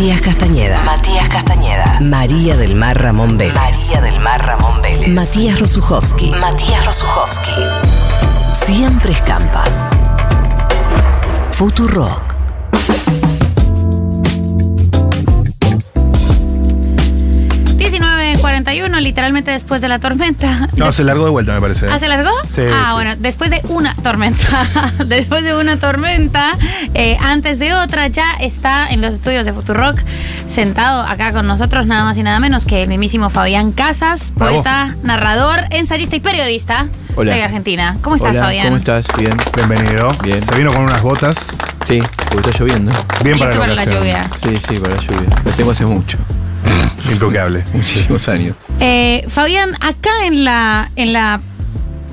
Matías Castañeda. Matías Castañeda. María del Mar Ramón Vélez. María del Mar Ramón Vélez. Matías Rosuchowski. Matías Rosuchowski. Siempre escampa. Futurock. Uno literalmente después de la tormenta. No, se largó de vuelta, me parece. ¿Ah, se largó? Sí, ah, sí. bueno, después de una tormenta. después de una tormenta, eh, antes de otra, ya está en los estudios de Futurock, sentado acá con nosotros, nada más y nada menos que el mismísimo Fabián Casas, Bravo. poeta, narrador, ensayista y periodista Hola. de Argentina. ¿Cómo estás, Hola, Fabián? ¿Cómo estás? Bien. Bienvenido. Bien. Se vino con unas botas. Sí, porque está lloviendo. Bien para, para la lluvia. Sí, sí, para la lluvia. Lo tengo hace mucho. Intocable. Muchísimos años. Eh, Fabián, acá en la, en la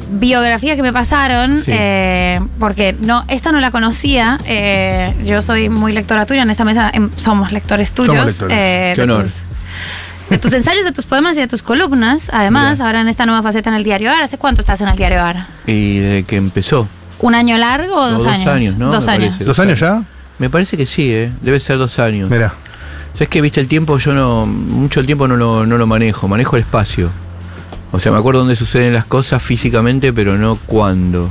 biografía que me pasaron, Sí. eh, porque no, esta no la conocía, eh, yo soy muy lectora tuya, en esta mesa em, somos lectores tuyos. Somos lectores. eh, Qué de, honor. tus, de tus ensayos, de tus poemas y de tus columnas. Además, Mira. ahora en esta nueva faceta en el Diario AR, ¿hace cuánto estás en el Diario AR? Y desde que empezó. ¿Un año largo o No, dos, dos años? años, ¿no? Dos Me años. parece. ¿Dos años ya? Me parece que sí, ¿eh? Debe ser dos años. Mira. ¿Sabes que viste el tiempo? Yo no. Mucho el tiempo no lo, no lo manejo. Manejo el espacio. O sea, me acuerdo dónde suceden las cosas físicamente, pero no cuándo.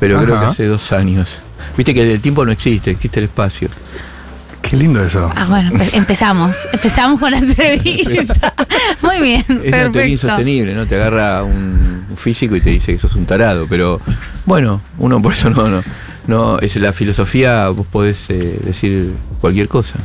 Pero creo que hace dos años. Viste que el tiempo no existe, existe el espacio. Qué lindo eso. Ah, bueno, empe- empezamos. Empezamos con la entrevista. Muy bien. Es una teoría perfecto. insostenible, ¿no? Te agarra un, un físico y te dice que sos un tarado, pero bueno, uno por eso no, no, no es la filosofía, vos podés eh, decir cualquier cosa.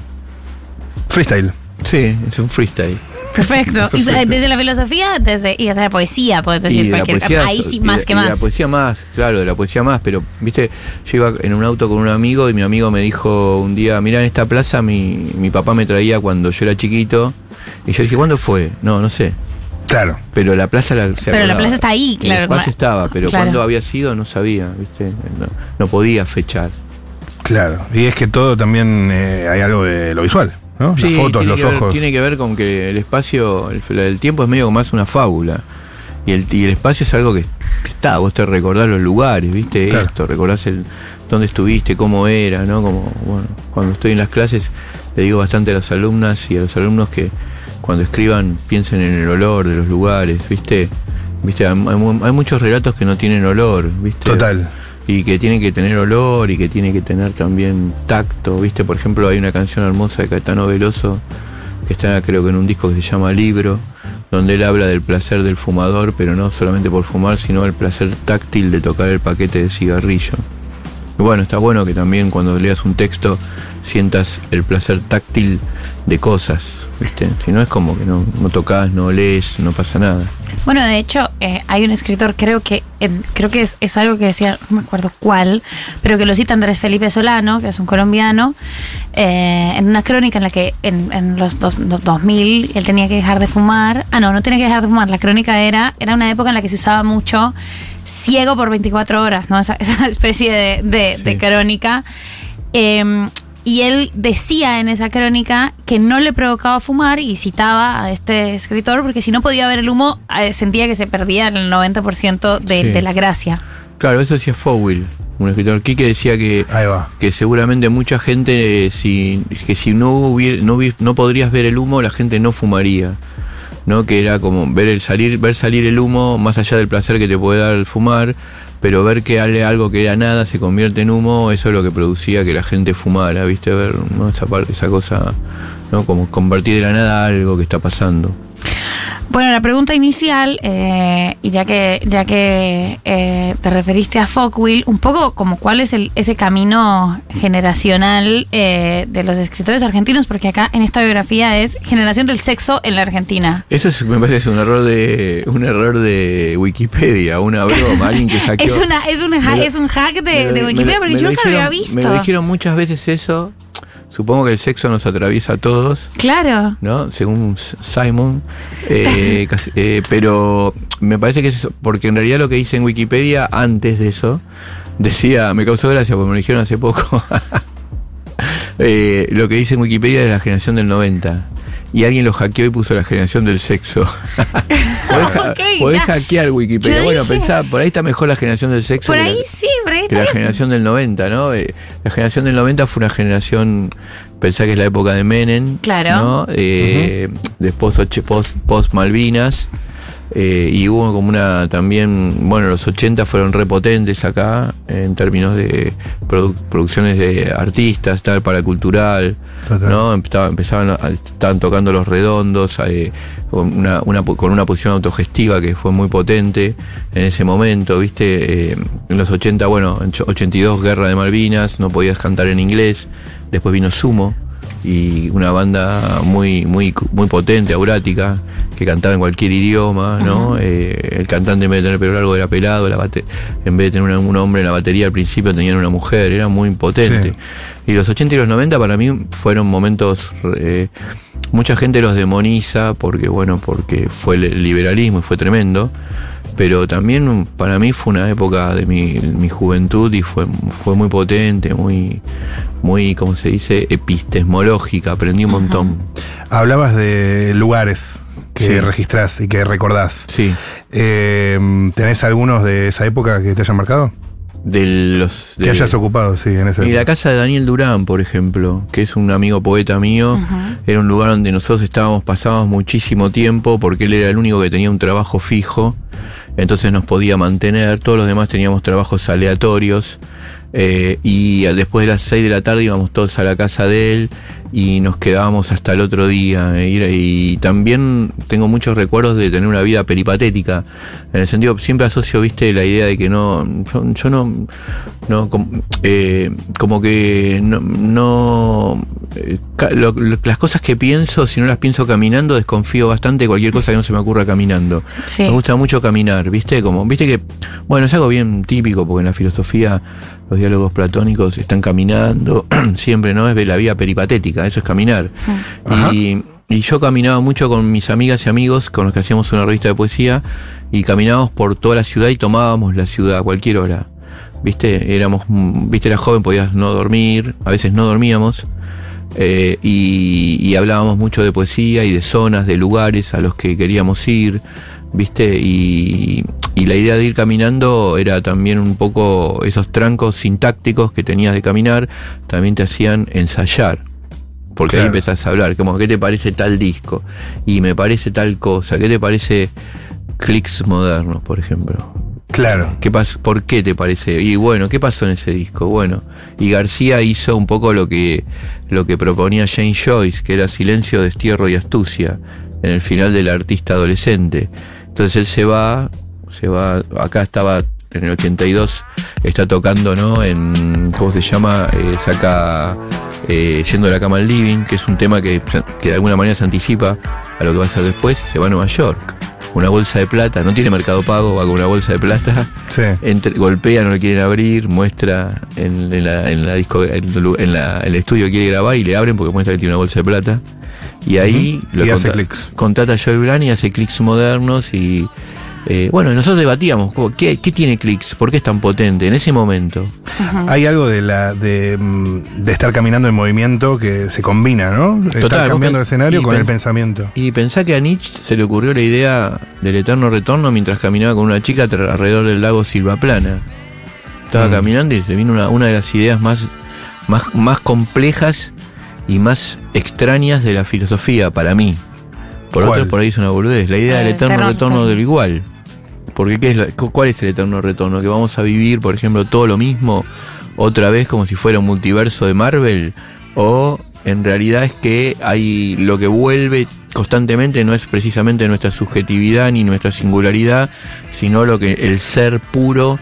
Freestyle. Sí, es un freestyle. Perfecto. Y so- desde la filosofía desde, y desde la poesía, puedes decir de la cualquier poesía- Ahí sí, y más de- que y de más. la poesía más, claro, de la poesía más, pero viste, yo iba en un auto con un amigo y mi amigo me dijo un día, mira, en esta plaza mi, mi papá me traía cuando yo era chiquito. Y yo dije, ¿cuándo fue? No, no sé. Claro. Pero la plaza la, se Pero la plaza está ahí, claro, espacio como- estaba, pero claro. cuándo había sido no sabía, ¿viste? No, no podía fechar. Claro. Y es que todo también eh, hay algo de lo visual, ¿no? Sí, Las fotos, tiene los que ver- ojos. tiene que ver con que el espacio, el, el tiempo es medio como más una fábula. Y el, y el espacio es algo que, está, vos te recordás los lugares, ¿viste? Claro. Esto, recordás el dónde estuviste, cómo era, ¿no? Como, bueno, cuando estoy en las clases le digo bastante a las alumnas y a los alumnos que cuando escriban piensen en el olor de los lugares, ¿viste? ¿Viste? Hay, hay mu- hay muchos relatos que no tienen olor, ¿viste? Total. Y que tiene que tener olor y que tiene que tener también tacto, ¿viste? Por ejemplo, hay una canción hermosa de Caetano Veloso que está creo que en un disco que se llama Libro, donde él habla del placer del fumador, pero no solamente por fumar, sino el placer táctil de tocar el paquete de cigarrillo. Bueno, está bueno que también cuando leas un texto sientas el placer táctil de cosas, ¿viste? Si no es como que no, no tocas, no lees, no pasa nada. Bueno, de hecho, eh, hay un escritor, creo que creo que es, es algo que decía, no me acuerdo cuál, pero que lo cita Andrés Felipe Solano, que es un colombiano, eh, en una crónica en la que en, en los dos- los 2000 él tenía que dejar de fumar. Ah, no, no tenía que dejar de fumar. La crónica era, era una época en la que se usaba mucho ciego por 24 horas, ¿no? Esa, esa especie de, de- Sí. de crónica. Y él decía en esa crónica que no le provocaba fumar y citaba a este escritor porque si no podía ver el humo eh, sentía que se perdía el 90% de, Sí. de la gracia. Claro, eso decía Fowell, un escritor aquí que decía que Ahí va. que seguramente mucha gente eh, si que si no hubiera, no, no podrías ver el humo la gente no fumaría no que era como ver el salir ver salir el humo más allá del placer que te puede dar el fumar pero ver que algo que era nada se convierte en humo eso es lo que producía que la gente fumara viste ver ¿no? esa parte esa cosa no como convertir de la nada algo que está pasando Bueno, la pregunta inicial, eh, y ya que, ya que eh, te referiste a Folkwill, un poco como cuál es el, ese camino generacional eh, de los escritores argentinos, porque acá en esta biografía es generación del sexo en la Argentina. eso es, me parece un error de un error de Wikipedia una broma alguien que hackeó Es, una, es, un, ha- Me lo- es un hack de, Wikipedia, lo- porque yo nunca lo había visto. Me lo dijeron muchas veces eso. Supongo que el sexo nos atraviesa a todos, Claro. ¿no? Según Simon. Eh, casi- eh, pero me parece que es eso, porque en realidad lo que dice en Wikipedia antes de eso, decía, me causó gracia porque me lo dijeron hace poco. Eh, lo que dice en Wikipedia es la generación del 90. Y alguien lo hackeó y puso la generación del sexo. podés, hackear Wikipedia. Yo Bueno, dije- pensá, por ahí está mejor la generación del sexo. Por la- ahí sí, por ahí que la generación del 90, ¿no? Eh, la generación del 90 fue una generación, pensá que es la época de Menem, Claro. ¿no? Eh, Después post, post Malvinas. Eh, y hubo como una también, bueno, los 80 fueron repotentes acá en términos de produ- producciones de artistas, tal, paracultural, Total. ¿no? Empezaba- empezaban, a- estaban tocando los redondos, eh, con, una, una con una posición autogestiva que fue muy potente en ese momento, ¿viste? Eh, en los 80, bueno, en cho- 82 Guerra de Malvinas, no podías cantar en inglés, después vino Sumo y una banda muy muy muy potente, aurática, que cantaba en cualquier idioma, ¿no? Eh, el cantante en vez de tener pelo largo era pelado, la bate- en vez de tener una- un hombre en la batería al principio tenían una mujer, era muy potente. Sí. Y los 80 y los 90 para mí fueron momentos eh, mucha gente los demoniza porque bueno, porque fue el liberalismo y fue tremendo, pero también para mí fue una época de mi, mi juventud y fue, fue muy potente, muy muy como se dice epistemológica, aprendí un montón. Hablabas de lugares que Sí. registrás y que recordás. Sí, Eh, ¿Tenés algunos de esa época que te hayan marcado? De los Que hayas ocupado, sí, en esa Y la casa de Daniel Durán, por ejemplo, que es un amigo poeta mío, era un lugar donde nosotros estábamos, pasábamos muchísimo tiempo porque él era el único que tenía un trabajo fijo, entonces nos podía mantener, todos los demás teníamos trabajos aleatorios, eh, y después de las 6 de la tarde íbamos todos a la casa de él y nos quedábamos hasta el otro día. eh, y, también tengo muchos recuerdos de tener una vida peripatética, en el sentido, siempre asocio, viste, la idea de que no, yo, yo no, no com- eh, como que no, no eh, lo- lo- las cosas que pienso, si no las pienso caminando, desconfío bastante de cualquier cosa que no se me ocurra caminando. Sí. Me gusta mucho caminar, ¿viste? Como, viste que, bueno, es algo bien típico, porque en la filosofía los diálogos platónicos están caminando, siempre, ¿no? Es de la vía peripatética, eso es caminar. Ajá. Y, y yo caminaba mucho con mis amigas y amigos con los que hacíamos una revista de poesía y caminábamos por toda la ciudad y tomábamos la ciudad a cualquier hora. ¿Viste? Éramos, viste, era joven, podías no dormir, a veces no dormíamos. eh, y, y hablábamos mucho de poesía y de zonas, de lugares a los que queríamos ir, ¿viste? Y, y la idea de ir caminando era también un poco esos trancos sintácticos que tenías de caminar, también te hacían ensayar. Porque ahí empezás a hablar, como, ¿qué te parece tal disco? Y me parece tal cosa, ¿qué te parece clics modernos, por ejemplo? Claro. ¿Qué ¿Por qué te parece? Y bueno, ¿qué pasó en ese disco? Bueno, y García hizo un poco lo que, lo que proponía Jane Joyce, que era silencio, destierro y astucia, en el final del artista adolescente. Entonces él se va, se va, acá estaba en el 82, está tocando, ¿no? En, ¿cómo se llama? Eh, saca eh, Yendo de la cama al living, que es un tema que, que de alguna manera se anticipa a lo que va a hacer después, se va a Nueva York. Una bolsa de plata, no tiene mercado pago, va con una bolsa de plata Sí. entre- golpea, no le quieren abrir, muestra en, en la, en la disco, en, la- el estudio que quiere grabar y le abren porque muestra que tiene una bolsa de plata. Y ahí Ujú. Y hace clics. contrata a Joey Blan y hace clics modernos y eh, bueno, nosotros debatíamos, ¿qué, ¿qué tiene clics? ¿Por qué es tan potente en ese momento? Hay algo de la de, mm, de estar caminando en movimiento que se combina, ¿no? Total, estar cambiando el escenario con el pens- pensamiento. Y pensá que a Nietzsche se le ocurrió la idea del eterno retorno mientras caminaba con una chica alrededor del lago Silvaplana. Estaba Mm. caminando y se vino una, una de las ideas más, más, más complejas y más extrañas de la filosofía para mí. Por ¿Cuál? otros por ahí es una boludez. La idea del El eterno retorno. del igual. Porque ¿qué es ¿cuál es el eterno retorno? ¿Que vamos a vivir, por ejemplo, todo lo mismo otra vez como si fuera un multiverso de Marvel? ¿O en realidad es que hay lo que vuelve constantemente no es precisamente nuestra subjetividad ni nuestra singularidad, sino lo que el ser puro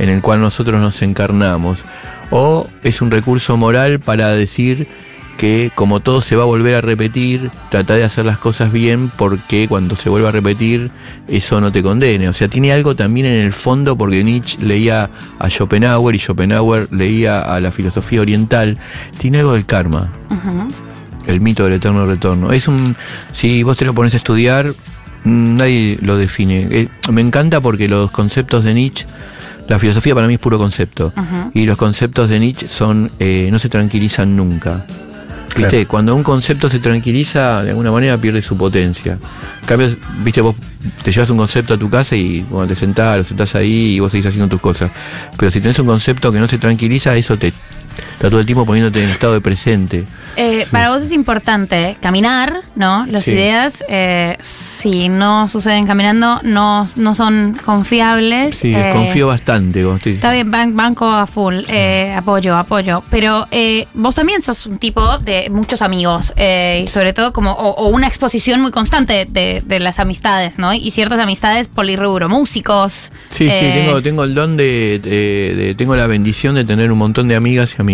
en el cual nosotros nos encarnamos? ¿O es un recurso moral para decir que como todo se va a volver a repetir, trata de hacer las cosas bien porque cuando se vuelva a repetir eso no te condene. O sea, tiene algo también en el fondo porque Nietzsche leía a Schopenhauer y Schopenhauer leía a la filosofía oriental. Tiene algo del karma, el mito del eterno retorno. Es un, si vos te lo pones a estudiar, mm, nadie lo define. Eh, me encanta porque los conceptos de Nietzsche, la filosofía para mí es puro concepto. Y los conceptos de Nietzsche son, eh, no se tranquilizan nunca. Cuando un concepto se tranquiliza, de alguna manera pierde su potencia. En cambio, viste, vos te llevas un concepto a tu casa y cuando te sentás, lo sentás ahí y vos seguís haciendo tus cosas. Pero si tenés un concepto que no se tranquiliza, eso te está todo el tiempo poniéndote en estado de presente. Eh, Para vos es importante caminar, ¿no? Las Sí. ideas, eh, si no suceden caminando, no, no son confiables. Sí, Eh, desconfío bastante. Como estoy, Está bien, ban- banco a full, eh, apoyo, apoyo. Pero eh, vos también sos un tipo de muchos amigos, eh, y sobre todo como, o, o una exposición muy constante de, de las amistades, ¿no? Y ciertas amistades polirrubro, músicos. Sí, sí, tengo, tengo el don de, de- de- Tengo la bendición de tener un montón de amigas y amigos.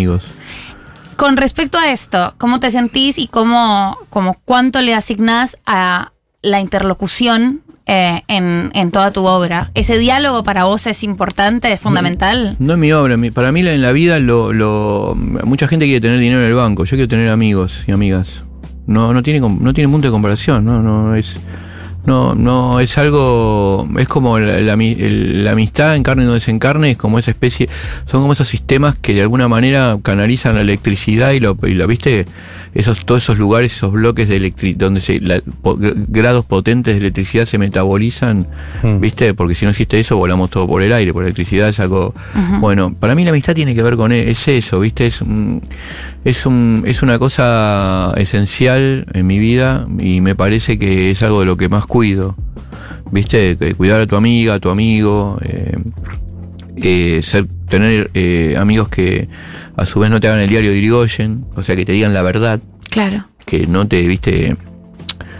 Con respecto a esto, ¿cómo te sentís y cómo, como cuánto le asignás a la interlocución eh, en, en toda tu obra? ¿Ese diálogo para vos es importante, es fundamental? No es mi obra, para mí en la vida lo, lo- mucha gente quiere tener dinero en el banco, yo quiero tener amigos y amigas. No, no tiene no tiene punto de comparación, no, no es no, no es algo, es como la, la la amistad en carne y no desencarne, es como esa especie, son como esos sistemas que de alguna manera canalizan la electricidad y lo, y lo viste, esos, todos esos lugares, esos bloques de electricidad, donde se, la- po- grados potentes de electricidad se metabolizan, Mm. viste, porque si no existe eso, volamos todo por el aire, por la electricidad es algo, bueno, para mí la amistad tiene que ver con e- es eso, viste, es un, es un, es una cosa esencial en mi vida y me parece que es algo de lo que más cuido, viste, cuidar a tu amiga, a tu amigo, eh, eh, ser, tener eh, amigos que a su vez no te hagan el diario de Irigoyen, o sea, que te digan la verdad, Claro. que no te, viste,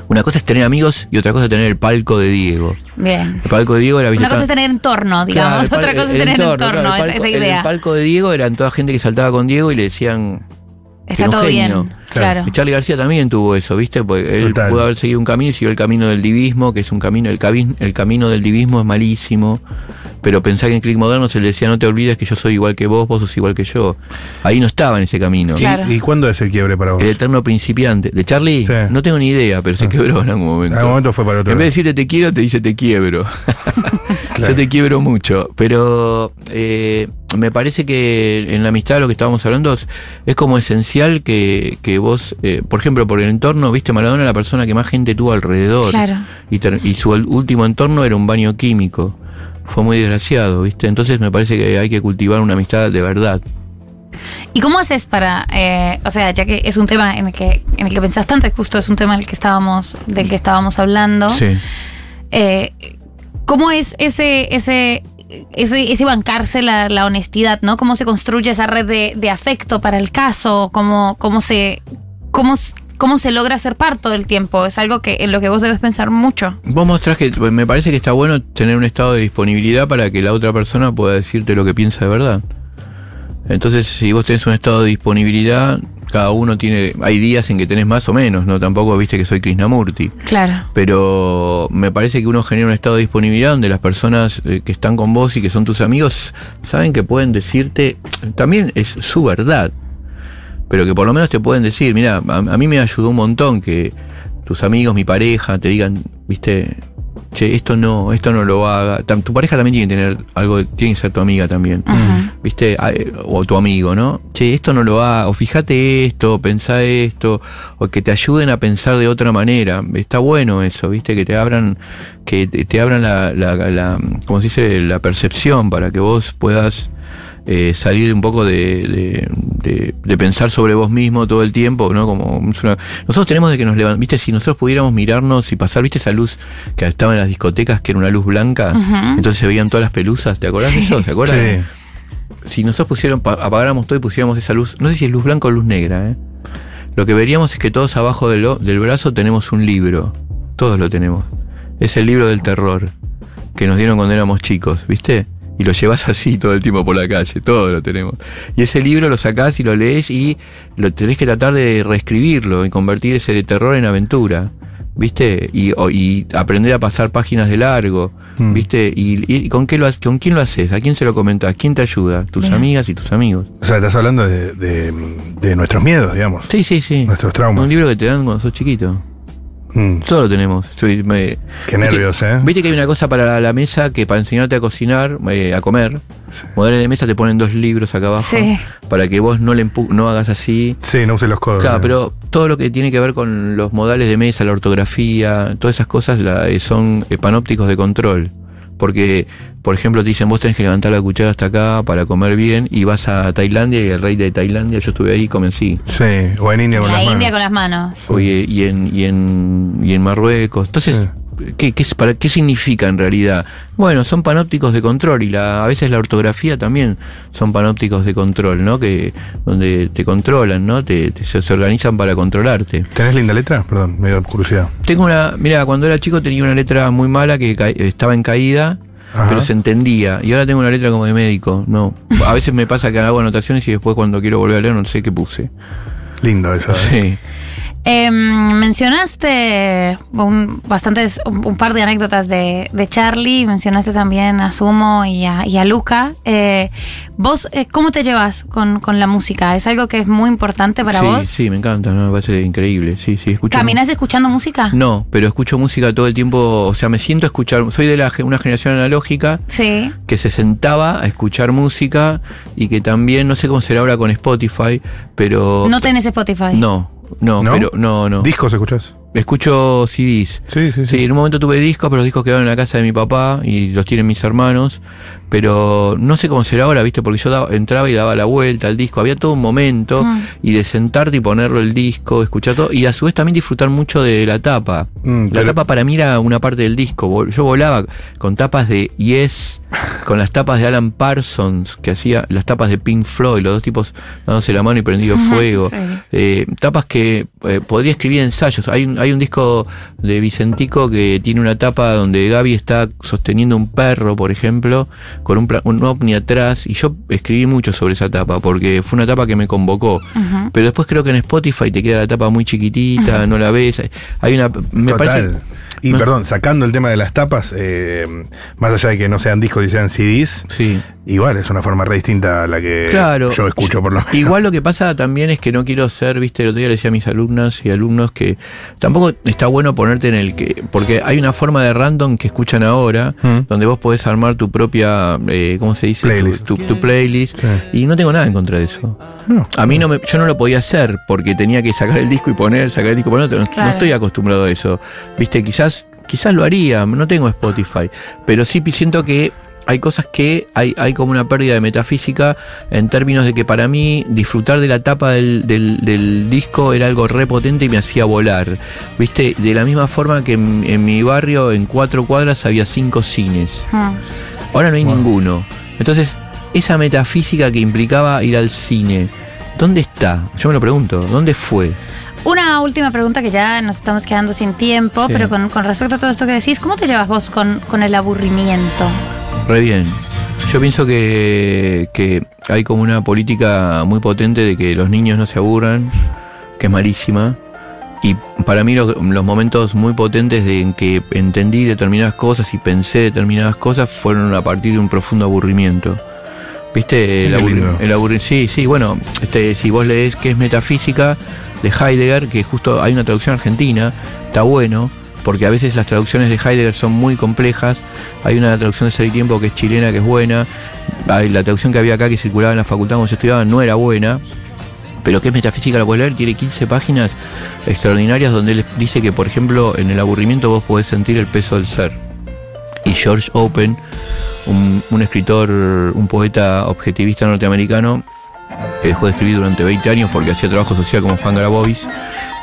una cosa es tener amigos y otra cosa es tener el palco de Diego. Bien. El palco de Diego era, viste, Una cosa es tener entorno, digamos. Claro, el Otra cosa es el tener entorno, claro, el esa, palco- esa en idea. El palco de Diego eran toda gente que saltaba con Diego y le decían. Que Está todo genio. bien. Claro. Y Charlie García también tuvo eso, ¿viste? Porque él Total. pudo haber seguido un camino y siguió el camino del divismo, que es un camino, el, cabi- el camino del divismo es malísimo, pero pensá que en Click Moderno se le decía, no te olvides que yo soy igual que vos, vos sos igual que yo. Ahí no estaba en ese camino. ¿Y- Claro. ¿Y, cuándo es el quiebre para vos? El eterno principiante. ¿De Charlie? Sí. No tengo ni idea, pero se quebró en algún momento. En algún momento fue para otro En vez de decirte te quiero, te dice te quiebro. Claro. Yo te quiebro mucho. Pero eh, me parece que en la amistad lo que estábamos hablando es, es como esencial que, que vos, eh, por ejemplo, por el entorno, viste, Maradona era la persona que más gente tuvo alrededor. Claro. Y, ter- y su último entorno era un baño químico. Fue muy desgraciado, ¿viste? Entonces me parece que hay que cultivar una amistad de verdad. ¿Y cómo haces para, eh, o sea, ya que es un tema en el que en el que pensás tanto, y justo es un tema en el que estábamos, del que estábamos hablando, Sí. eh, ¿cómo es ese, ese, ese, bancarse la, la honestidad, ¿no? ¿Cómo se construye esa red de, afecto para el caso? ¿Cómo, cómo se, cómo, cómo se logra ser par todo el tiempo? Es algo que en lo que vos debes pensar mucho. Vos mostrás que me parece que está bueno tener un estado de disponibilidad para que la otra persona pueda decirte lo que piensa de verdad. Entonces, si vos tenés un estado de disponibilidad, cada uno tiene. Hay días en que tenés más o menos, ¿no? Tampoco viste que soy Krishnamurti. Claro. Pero me parece que uno genera un estado de disponibilidad donde las personas eh, que están con vos y que son tus amigos saben que pueden decirte. También es su verdad. Pero que por lo menos te pueden decir, mira, a, a mí me ayudó un montón que tus amigos, mi pareja, te digan, viste, che, esto no, esto no lo haga. Tu pareja también tiene que tener algo, tiene que ser tu amiga también. ¿Viste? Ah, eh, O tu amigo, ¿no? Che, esto no lo haga, o fíjate esto, pensá esto, o que te ayuden a pensar de otra manera. Está bueno eso, ¿viste? Que te abran, que te, te abran la, la, la, ¿cómo se dice? La percepción para que vos puedas eh, salir un poco de, de, de- de pensar sobre vos mismo todo el tiempo, ¿no? Como una- nosotros tenemos de que nos levantamos, viste, si nosotros pudiéramos mirarnos y pasar, viste esa luz que estaba en las discotecas, que era una luz blanca, entonces se veían todas las pelusas, ¿te acordás de eso? ¿Se acuerdan? Sí. Si nosotros pusiéramos, pa- apagáramos todo y pusiéramos esa luz, no sé si es luz blanca o luz negra, ¿eh? Lo que veríamos es que todos abajo del, del brazo tenemos un libro, todos lo tenemos. Es el libro del terror que nos dieron cuando éramos chicos, ¿viste? Y lo llevas así todo el tiempo por la calle, todo lo tenemos. Y ese libro lo sacás y lo lees y lo tenés que tratar de reescribirlo y convertir ese de terror en aventura, ¿viste? Y, o- y aprender a pasar páginas de largo, Mm. ¿viste? Y, y con, qué lo, con quién lo haces, a quién se lo comentás, quién te ayuda, tus Bien. amigas y tus amigos. O sea, estás hablando de, de- de nuestros miedos, digamos. Sí, sí, sí. Nuestros traumas. Un libro que te dan cuando sos chiquito. Mm. Todo lo tenemos. Soy- me- Qué viste- nervios, ¿eh? Viste que hay una cosa para la mesa que para enseñarte a cocinar, eh, a comer, modales de mesa te ponen dos libros acá abajo Sí. para que vos no le empu- no hagas así. Sí, no use los codos. Claro, ¿eh? pero todo lo que tiene que ver con los modales de mesa, la ortografía, todas esas cosas la- eh, son eh, panópticos de control. Porque, por ejemplo, te dicen, vos tenés que levantar la cuchara hasta acá para comer bien y vas a Tailandia y el rey de Tailandia, yo estuve ahí y comencí. Sí, o en India con La las India manos. con las manos. Oye, y en, y en, y en Marruecos. Entonces, ¿qué, qué, es- para, ¿qué significa en realidad? Bueno, son panópticos de control y la, a veces la ortografía también son panópticos de control, ¿no? Que donde te controlan, ¿no? Te, te- se, se organizan para controlarte. ¿Tenés linda letra? Perdón, me dio curiosidad. Tengo una, mira, cuando era chico tenía una letra muy mala que ca- estaba en caída. Ajá. Pero se entendía. Y ahora tengo una letra como de médico. No. A veces me pasa que hago anotaciones y después cuando quiero volver a leer no sé qué puse. Lindo eso. ¿eh? Sí. Em, mencionaste un, bastantes, un, un par de anécdotas de, de Charlie, mencionaste también a Sumo y a, y a Luca. Eh, ¿Vos eh, cómo te llevas con, con la música? ¿Es algo que es muy importante para sí, vos? sí, me encanta, ¿no? me parece increíble. Sí, sí, escucho. ¿Caminás escuchando música? No, pero escucho música todo el tiempo, o sea, me siento a escuchar, soy de la, una generación analógica Sí. que se sentaba a escuchar música y que también, no sé cómo será ahora con Spotify, pero... No tenés Spotify. No, no, ¿No? pero no, no. ¿Discos escuchás? Escucho CDs. Sí, sí, sí. Sí, en un momento tuve discos, pero los discos quedaron en la casa de mi papá y los tienen mis hermanos. Pero no sé cómo será ahora, ¿viste? Porque yo daba- entraba y daba la vuelta al disco. Había todo un momento Mm. y de sentarte y ponerlo el disco, escuchar todo. Y a su vez también disfrutar mucho de la tapa. Mm, la pero- tapa para mí era una parte del disco. Yo volaba con tapas de Yes, con las tapas de Alan Parsons, que hacía las tapas de Pink Floyd, los dos tipos dándose la mano y prendido fuego. Sí. Eh, tapas que eh, podría escribir ensayos. Hay un, hay un disco de Vicentico que tiene una tapa donde Gaby está sosteniendo un perro, por ejemplo, con un, un ovni atrás. Y yo escribí mucho sobre esa tapa porque fue una tapa que me convocó. Pero después creo que en Spotify te queda la tapa muy chiquitita, no la ves. Hay una. Me Total. parece. Y No. perdón, sacando el tema de las tapas, eh, más allá de que no sean discos y sean CDs, Sí. igual es una forma re distinta a la que Claro. yo escucho por lo menos. Igual lo que pasa también es que no quiero ser, viste, el otro día le decía a mis alumnas y alumnos que tampoco está bueno ponerte en el que. Porque hay una forma de random que escuchan ahora, Mm. donde vos podés armar tu propia, eh, ¿cómo se dice? Tu- Playlist. Tu, tu playlist. Sí. Y no tengo nada en contra de eso. No. A mí no me, yo no lo podía hacer porque tenía que sacar el disco y poner, sacar el disco y poner. No, no Claro. estoy acostumbrado a eso. Viste, quizás, quizás lo haría, no tengo Spotify. Pero sí siento que hay cosas que hay, hay como una pérdida de metafísica en términos de que para mí disfrutar de la tapa del, del- del disco era algo repotente y me hacía volar. Viste, de la misma forma que en, en mi barrio, en cuatro cuadras, había cinco cines. Mm. Ahora no hay ninguno. Entonces, esa metafísica que implicaba ir al cine, ¿dónde está? Yo me lo pregunto, ¿dónde fue? Una última pregunta que ya nos estamos quedando sin tiempo, Sí. pero con, con respecto a todo esto que decís, ¿cómo te llevas vos con, con el aburrimiento? Re bien. Yo pienso que, que hay como una política muy potente de que los niños no se aburran, que es malísima. Y para mí lo- los momentos muy potentes de en que entendí determinadas cosas y pensé determinadas cosas fueron a partir de un profundo aburrimiento. ¿Viste? El, Qué aburri- lindo. el aburri- Sí, sí, bueno, este, si vos lees qué es metafísica de Heidegger, que justo hay una traducción argentina, está bueno, porque a veces las traducciones de Heidegger son muy complejas. Hay una traducción de Ser y Tiempo que es chilena, que es buena. Hay la traducción que había acá que circulaba en la facultad cuando yo estudiaba no era buena. Pero que es metafísica, la puedes leer, tiene 15 páginas extraordinarias donde él dice que, por ejemplo, en el aburrimiento vos podés sentir el peso del ser. Y George Open, un, un escritor, un poeta objetivista norteamericano, que dejó de escribir durante 20 años porque hacía trabajo social como Juan Grabois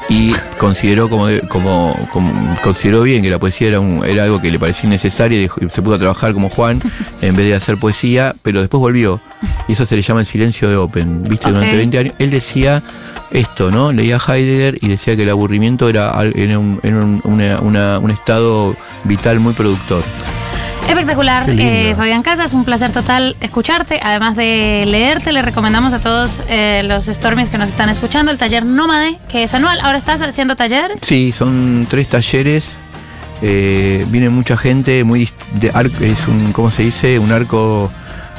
y consideró como, como, como- consideró bien que la poesía era, un, era algo que le parecía innecesario y se pudo a trabajar como Juan en vez de hacer poesía, pero después volvió y eso se le llama el silencio de Open, viste, durante 20 años él decía esto, ¿no? Leía Heidegger y decía que el aburrimiento era, era un, era un- una- una- un estado vital muy productor. Espectacular, eh, Fabián Casas, un placer total escucharte. Además de leerte, le recomendamos a todos eh, los Stormies que nos están escuchando el taller Nómade, que es anual. Ahora estás haciendo taller. Sí, son tres talleres. eh, viene mucha gente, muy de es un, ¿cómo se dice? Un arco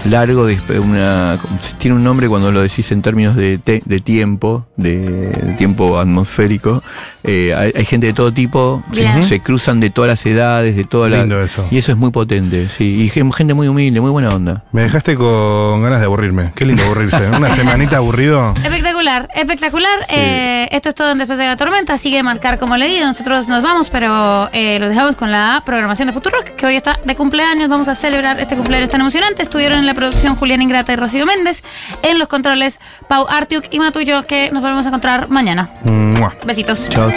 largo, de, una, tiene un nombre cuando lo decís en términos de, te- de tiempo, de, de tiempo atmosférico. Eh, hay, hay gente de todo tipo, que Bien. se cruzan de todas las edades, de todas las... Lindo eso. Y eso es muy potente, sí. Y gen- gente muy humilde, muy buena onda. Me dejaste con ganas de aburrirme. Qué lindo aburrirse. Una semanita aburrido. Espectacular, espectacular. Eh, esto es todo en Después de la Tormenta. Sigue marcar como leído. Nosotros nos vamos, pero eh, los dejamos con la programación de Futuro, que hoy está de cumpleaños. Vamos a celebrar este cumpleaños tan emocionante. Estuvieron en la producción Julián Ingrata y Rocío Méndez. En los controles, Pau Artiuk y Matullo, que nos volvemos a encontrar mañana. Mua. Besitos. Chao,